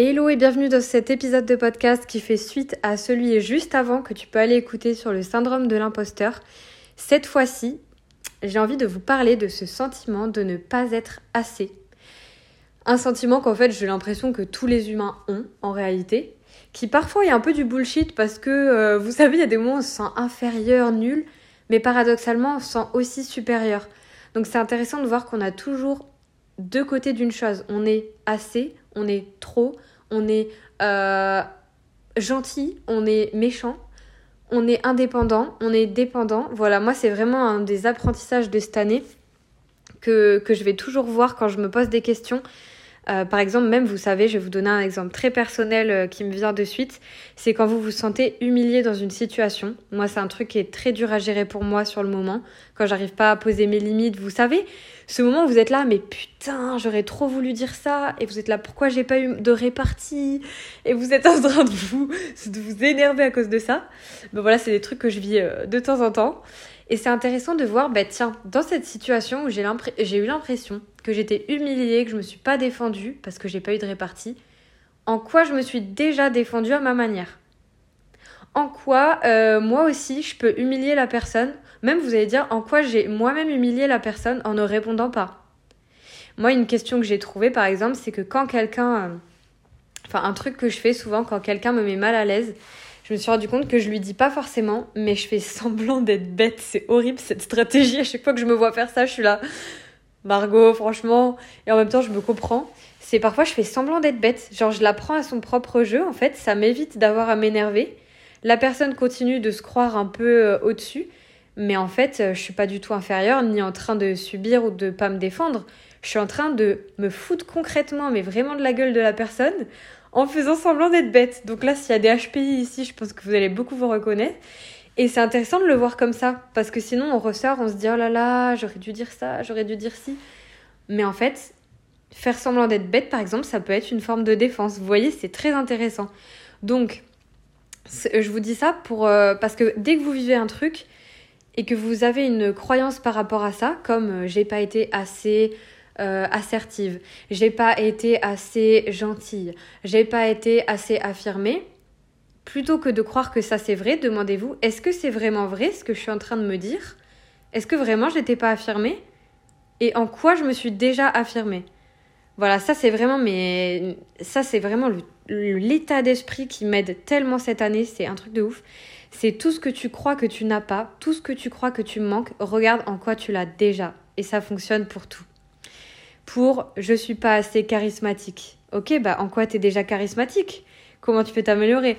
Hello et bienvenue dans cet épisode de podcast qui fait suite à celui juste avant que tu peux aller écouter sur le syndrome de l'imposteur. Cette fois-ci, j'ai envie de vous parler de ce sentiment de ne pas être assez. Un sentiment qu'en fait j'ai l'impression que tous les humains ont en réalité, qui parfois est un peu du bullshit parce que euh, vous savez, il y a des moments où on se sent inférieur, nul, mais paradoxalement on se sent aussi supérieur. Donc c'est intéressant de voir qu'on a toujours deux côtés d'une chose. On est assez, on est trop, on est euh, gentil, on est méchant, on est indépendant, on est dépendant. Voilà, moi c'est vraiment un des apprentissages de cette année que, que je vais toujours voir quand je me pose des questions. Euh, par exemple, même vous savez, je vais vous donner un exemple très personnel euh, qui me vient de suite. C'est quand vous vous sentez humilié dans une situation. Moi, c'est un truc qui est très dur à gérer pour moi sur le moment. Quand j'arrive pas à poser mes limites, vous savez, ce moment où vous êtes là, mais putain, j'aurais trop voulu dire ça. Et vous êtes là, pourquoi j'ai pas eu de répartie? Et vous êtes en train de vous, énerver à cause de ça. Ben voilà, c'est des trucs que je vis euh, de temps en temps. Et c'est intéressant de voir, bah tiens, dans cette situation où j'ai eu l'impression que j'étais humiliée, que je me suis pas défendue parce que j'ai pas eu de répartie, en quoi je me suis déjà défendue à ma manière? En quoi euh, moi aussi je peux humilier la personne, même vous allez dire en quoi j'ai moi-même humilié la personne en ne répondant pas? Moi, une question que j'ai trouvée par exemple, c'est que quand quelqu'un. Euh, enfin, un truc que je fais souvent quand quelqu'un me met mal à l'aise, je me suis rendu compte que je lui dis pas forcément, mais je fais semblant d'être bête. C'est horrible cette stratégie. À chaque fois que je me vois faire ça, je suis là, Margot, franchement. Et en même temps, je me comprends. C'est parfois, je fais semblant d'être bête. Genre, je la prends à son propre jeu. En fait, ça m'évite d'avoir à m'énerver. La personne continue de se croire un peu euh, au-dessus. Mais en fait, euh, je suis pas du tout inférieure, ni en train de subir ou de pas me défendre. Je suis en train de me foutre concrètement, mais vraiment de la gueule de la personne, en faisant semblant d'être bête. Donc là, s'il y a des HPI ici, je pense que vous allez beaucoup vous reconnaître. Et c'est intéressant de le voir comme ça, parce que sinon on ressort, on se dit oh là là, j'aurais dû dire ça, j'aurais dû dire ci. Mais en fait, faire semblant d'être bête, par exemple, ça peut être une forme de défense. Vous voyez, c'est très intéressant. Donc, je vous dis ça pour euh, parce que dès que vous vivez un truc et que vous avez une croyance par rapport à ça, comme euh, j'ai pas été assez euh, assertive, j'ai pas été assez gentille, j'ai pas été assez affirmée, plutôt que de croire que ça c'est vrai, demandez-vous est-ce que c'est vraiment vrai ce que je suis en train de me dire? Est-ce que vraiment j'étais pas affirmée? Et en quoi je me suis déjà affirmée? Voilà, ça c'est vraiment mais ça c'est vraiment l'état d'esprit qui m'aide tellement cette année, c'est un truc de ouf. C'est tout ce que tu crois que tu n'as pas, tout ce que tu crois que tu manques, regarde en quoi tu l'as déjà. Et ça fonctionne pour tout. Pour je suis pas assez charismatique. Ok, bah en quoi t'es déjà charismatique? Comment tu peux t'améliorer?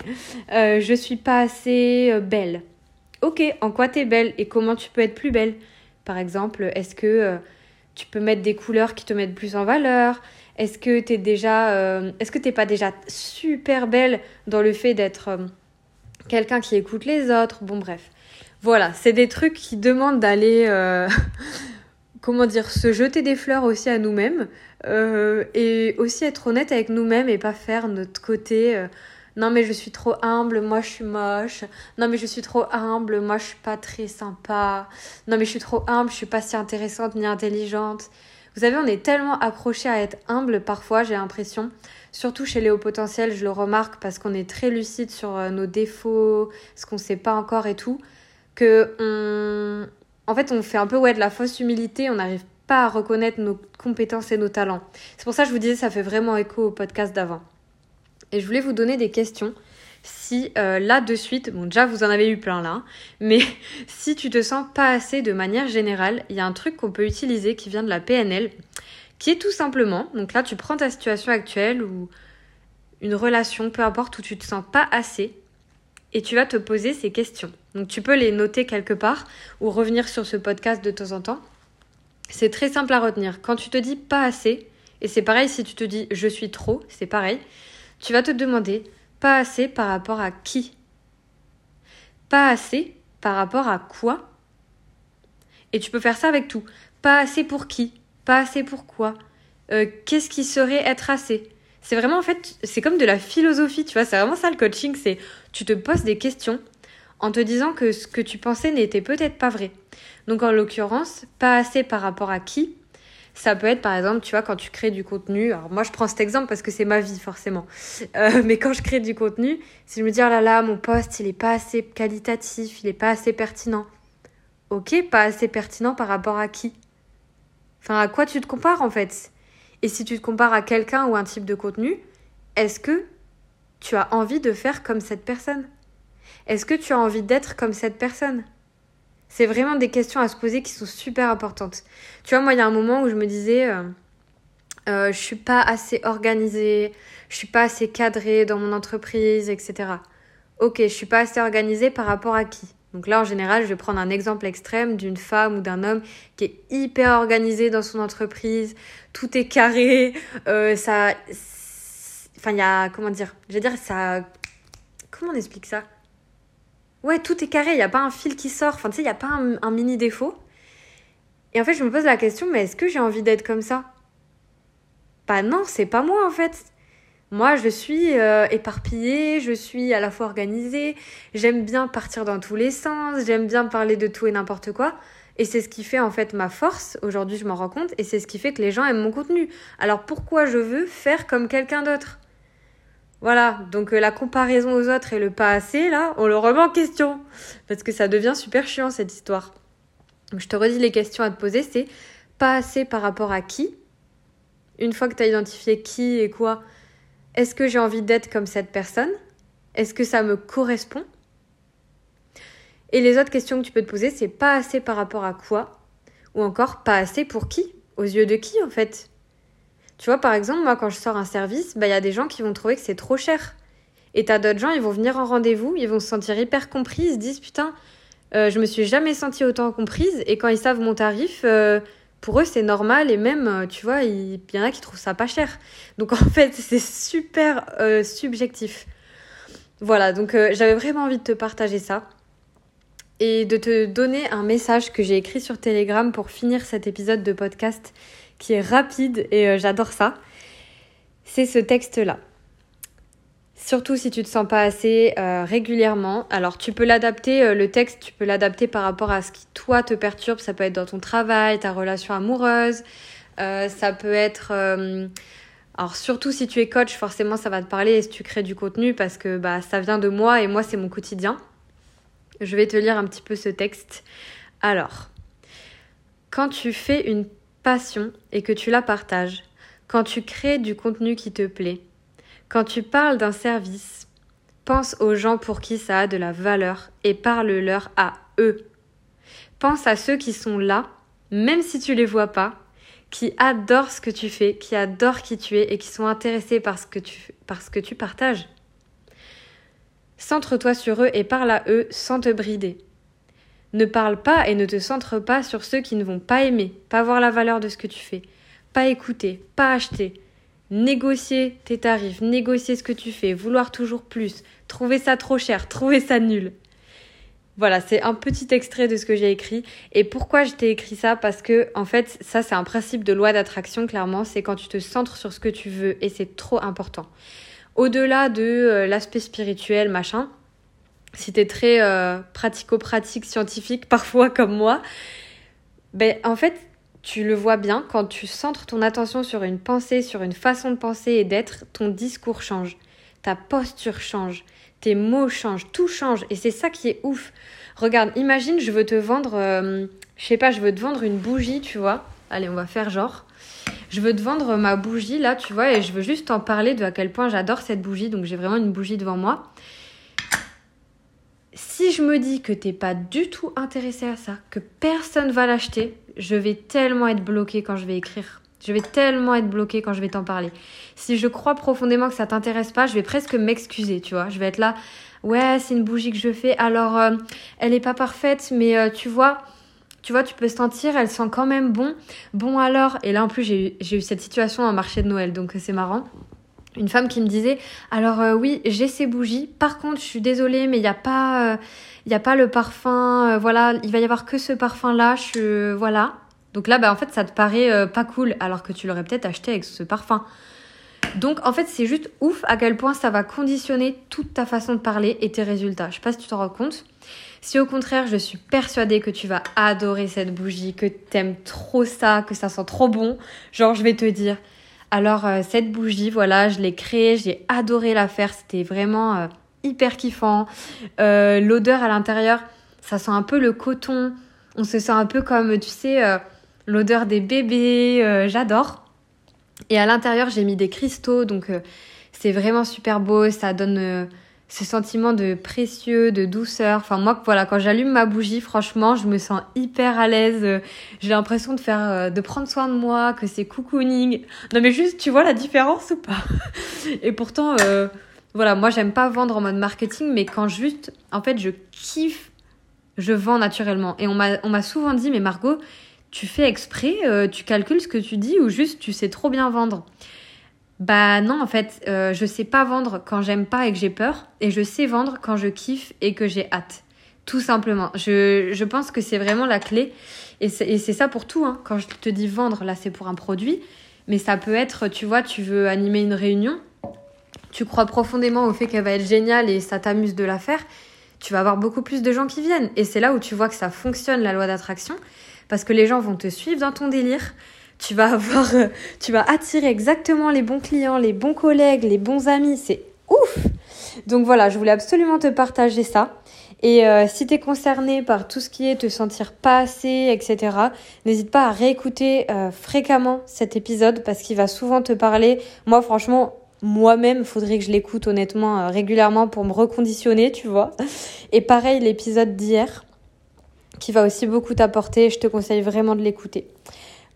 Euh, Je suis pas assez euh, belle. Ok, en quoi t'es belle? Et comment tu peux être plus belle? Par exemple, est-ce que euh, tu peux mettre des couleurs qui te mettent plus en valeur Est-ce que t'es déjà, euh, est-ce que t'es pas déjà super belle dans le fait d'être quelqu'un qui écoute les autres? Bon bref, voilà, c'est des trucs qui demandent d'aller comment dire, se jeter des fleurs aussi à nous-mêmes euh, et aussi être honnête avec nous-mêmes et pas faire notre côté. Non mais je suis trop humble, moi je suis moche. Non mais je suis trop humble, moi je suis pas très sympa. Non mais je suis trop humble, je suis pas si intéressante ni intelligente. Vous savez, on est tellement accroché à être humble parfois, j'ai l'impression. Surtout chez les hauts potentiels, je le remarque parce qu'on est très lucide sur euh, nos défauts, ce qu'on sait pas encore et tout, que on, en fait, on fait un peu ouais, de la fausse humilité, on n'arrive pas à reconnaître nos compétences et nos talents. C'est pour ça que je vous disais, ça fait vraiment écho au podcast d'avant. Et je voulais vous donner des questions. Si euh, là de suite, bon déjà vous en avez eu plein là, mais si tu te sens pas assez de manière générale, il y a un truc qu'on peut utiliser qui vient de la PNL, qui est tout simplement, donc là tu prends ta situation actuelle ou une relation, peu importe où tu te sens pas assez, et tu vas te poser ces questions. Donc tu peux les noter quelque part ou revenir sur ce podcast de temps en temps. C'est très simple à retenir. Quand tu te dis pas assez, et c'est pareil si tu te dis je suis trop, c'est pareil, tu vas te demander pas assez par rapport à qui? Pas assez par rapport à quoi? Et tu peux faire ça avec tout. Pas assez pour qui? Pas assez pour quoi? Euh, Qu'est-ce qui serait être assez? C'est vraiment en fait, c'est comme de la philosophie, tu vois, c'est vraiment ça le coaching, c'est tu te poses des questions en te disant que ce que tu pensais n'était peut-être pas vrai. Donc en l'occurrence, pas assez par rapport à qui? Ça peut être par exemple, tu vois, quand tu crées du contenu. Alors moi, je prends cet exemple parce que c'est ma vie, forcément. Euh, mais quand je crée du contenu, si je me dis, oh là là, mon poste, il est pas assez qualitatif, il est pas assez pertinent. Ok, pas assez pertinent par rapport à qui? Enfin, à quoi tu te compares en fait? Et si tu te compares à quelqu'un ou un type de contenu, est-ce que tu as envie de faire comme cette personne? Est-ce que tu as envie d'être comme cette personne? C'est vraiment des questions à se poser qui sont super importantes. Tu vois, moi, il y a un moment où je me disais, euh, euh, je suis pas assez organisée, je suis pas assez cadrée dans mon entreprise, etc. Ok, je suis pas assez organisée par rapport à qui? Donc là, en général, je vais prendre un exemple extrême d'une femme ou d'un homme qui est hyper organisé dans son entreprise, tout est carré, euh, ça... Enfin, il y a... Comment dire? Je veux dire, ça... Comment on explique ça? Ouais, tout est carré, il n'y a pas un fil qui sort, enfin, tu sais, il n'y a pas un, mini défaut. Et en fait, je me pose la question, mais est-ce que j'ai envie d'être comme ça? Bah non, c'est pas moi, en fait. Moi, je suis euh, éparpillée, je suis à la fois organisée, j'aime bien partir dans tous les sens, j'aime bien parler de tout et n'importe quoi. Et c'est ce qui fait en fait ma force, aujourd'hui je m'en rends compte, et c'est ce qui fait que les gens aiment mon contenu. Alors pourquoi je veux faire comme quelqu'un d'autre? Voilà, donc euh, la comparaison aux autres et le pas assez, là, on le remet en question. Parce que ça devient super chiant cette histoire. Donc je te redis les questions à te poser, c'est pas assez par rapport à qui? Une fois que tu as identifié qui et quoi, est-ce que j'ai envie d'être comme cette personne? Est-ce que ça me correspond? Et les autres questions que tu peux te poser, c'est pas assez par rapport à quoi? Ou encore pas assez pour qui? Aux yeux de qui en fait? Tu vois, par exemple, moi quand je sors un service, bah, il y a des gens qui vont trouver que c'est trop cher. Et t'as d'autres gens, ils vont venir en rendez-vous, ils vont se sentir hyper compris, ils se disent putain, euh, je me suis jamais sentie autant comprise. Et quand ils savent mon tarif, euh, pour eux, c'est normal et même, euh, tu vois, il, y en a qui trouvent ça pas cher. Donc en fait, c'est super euh, subjectif. Voilà, donc j'avais vraiment envie de te partager ça et de te donner un message que j'ai écrit sur Telegram pour finir cet épisode de podcast qui est rapide et j'adore ça. C'est ce texte-là. Surtout si tu te sens pas assez euh, régulièrement. Alors tu peux l'adapter, euh, le texte, tu peux l'adapter par rapport à ce qui toi te perturbe. Ça peut être dans ton travail, ta relation amoureuse. Euh, ça peut être... alors surtout si tu es coach, forcément ça va te parler et si tu crées du contenu parce que bah, ça vient de moi et moi c'est mon quotidien. Je vais te lire un petit peu ce texte. Alors, quand tu fais une passion et que tu la partages, quand tu crées du contenu qui te plaît, quand tu parles d'un service, pense aux gens pour qui ça a de la valeur et parle-leur à eux. Pense à ceux qui sont là, même si tu les vois pas, qui adorent ce que tu fais, qui adorent qui tu es et qui sont intéressés par ce que tu, par ce que tu partages. Centre-toi sur eux et parle à eux sans te brider. Ne parle pas et ne te centre pas sur ceux qui ne vont pas aimer, pas voir la valeur de ce que tu fais, pas écouter, pas acheter, négocier tes tarifs, négocier ce que tu fais, vouloir toujours plus, trouver ça trop cher, trouver ça nul. Voilà, c'est un petit extrait de ce que j'ai écrit. Et pourquoi je t'ai écrit ça? Parce que, en fait, ça, c'est un principe de loi d'attraction, clairement. C'est quand tu te centres sur ce que tu veux et c'est trop important. Au-delà de euh, l'aspect spirituel, machin, si t'es très euh, pratico-pratique, scientifique, parfois comme moi, ben, en fait, tu le vois bien, quand tu centres ton attention sur une pensée, sur une façon de penser et d'être, ton discours change, ta posture change, tes mots changent, tout change. Et c'est ça qui est ouf. Regarde, imagine, je veux te vendre, euh, je sais pas, je veux te vendre une bougie, tu vois. Allez, on va faire genre. Je veux te vendre ma bougie là, tu vois, et je veux juste t'en parler de à quel point j'adore cette bougie. Donc j'ai vraiment une bougie devant moi si je me dis que t'es pas du tout intéressé à ça, que personne va l'acheter, je vais tellement être bloquée quand je vais écrire. Je vais tellement être bloquée quand je vais t'en parler. Si je crois profondément que ça t'intéresse pas, je vais presque m'excuser, tu vois. Je vais être là, ouais, c'est une bougie que je fais, alors euh, elle est pas parfaite, mais euh, tu vois, tu vois, tu peux sentir, elle sent quand même bon. Bon alors, et là en plus j'ai eu cette situation en marché de Noël, donc c'est marrant une femme qui me disait alors euh, oui j'ai ces bougies par contre je suis désolée mais il n'y a pas il euh, a pas le parfum euh, voilà il va y avoir que ce parfum là je voilà donc là bah en fait ça te paraît pas cool alors que tu l'aurais peut-être acheté avec ce parfum Donc en fait, c'est juste ouf à quel point ça va conditionner toute ta façon de parler et tes résultats. Je sais pas si tu t'en rends compte. Si au contraire, je suis persuadée que tu vas adorer cette bougie, que t'aimes trop ça, que ça sent trop bon, genre je vais te dire, alors euh, cette bougie, voilà, je l'ai créée, j'ai adoré la faire, c'était vraiment euh, hyper kiffant. Euh, l'odeur à l'intérieur, ça sent un peu le coton, on se sent un peu comme, tu sais, l'odeur des bébés, j'adore. Et à l'intérieur, j'ai mis des cristaux, donc c'est vraiment super beau, ça donne ce sentiment de précieux, de douceur. Enfin moi, voilà, quand j'allume ma bougie, franchement, je me sens hyper à l'aise. J'ai l'impression de faire, euh, de prendre soin de moi, que c'est cocooning. Non mais juste, tu vois la différence ou pas? Et pourtant, euh, voilà, moi j'aime pas vendre en mode marketing, mais quand juste, en fait, je kiffe, je vends naturellement. Et on m'a, souvent dit, mais Margot, tu fais exprès, euh, tu calcules ce que tu dis ou juste tu sais trop bien vendre? Bah non, en fait, euh, je sais pas vendre quand j'aime pas et que j'ai peur, et je sais vendre quand je kiffe et que j'ai hâte. Tout simplement. Je, je pense que c'est vraiment la clé. Et c'est ça pour tout. Hein. Quand je te dis vendre, là, c'est pour un produit. Mais ça peut être, tu vois, tu veux animer une réunion. Tu crois profondément au fait qu'elle va être géniale et ça t'amuse de la faire. Tu vas avoir beaucoup plus de gens qui viennent. Et c'est là où tu vois que ça fonctionne, la loi d'attraction. Parce que les gens vont te suivre dans ton délire tu vas avoir, euh, tu vas attirer exactement les bons clients, les bons collègues, les bons amis. C'est ouf! Donc voilà, je voulais absolument te partager ça. Et euh, si tu es concerné par tout ce qui est te sentir pas assez, etc., n'hésite pas à réécouter euh, fréquemment cet épisode parce qu'il va souvent te parler. Moi, franchement, moi-même, faudrait que je l'écoute honnêtement régulièrement pour me reconditionner, tu vois. Et pareil, l'épisode d'hier, qui va aussi beaucoup t'apporter, je te conseille vraiment de l'écouter.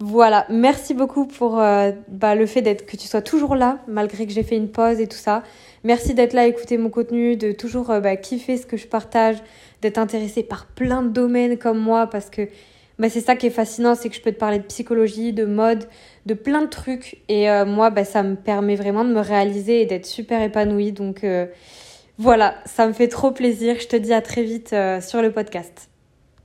Voilà, merci beaucoup pour euh, bah, le fait d'être que tu sois toujours là, malgré que j'ai fait une pause et tout ça. Merci d'être là, écouter mon contenu, de toujours euh, bah, kiffer ce que je partage, d'être intéressé par plein de domaines comme moi, parce que bah, c'est ça qui est fascinant, c'est que je peux te parler de psychologie, de mode, de plein de trucs. Et euh, moi, bah, ça me permet vraiment de me réaliser et d'être super épanouie. Donc voilà, ça me fait trop plaisir. Je te dis à très vite sur le podcast.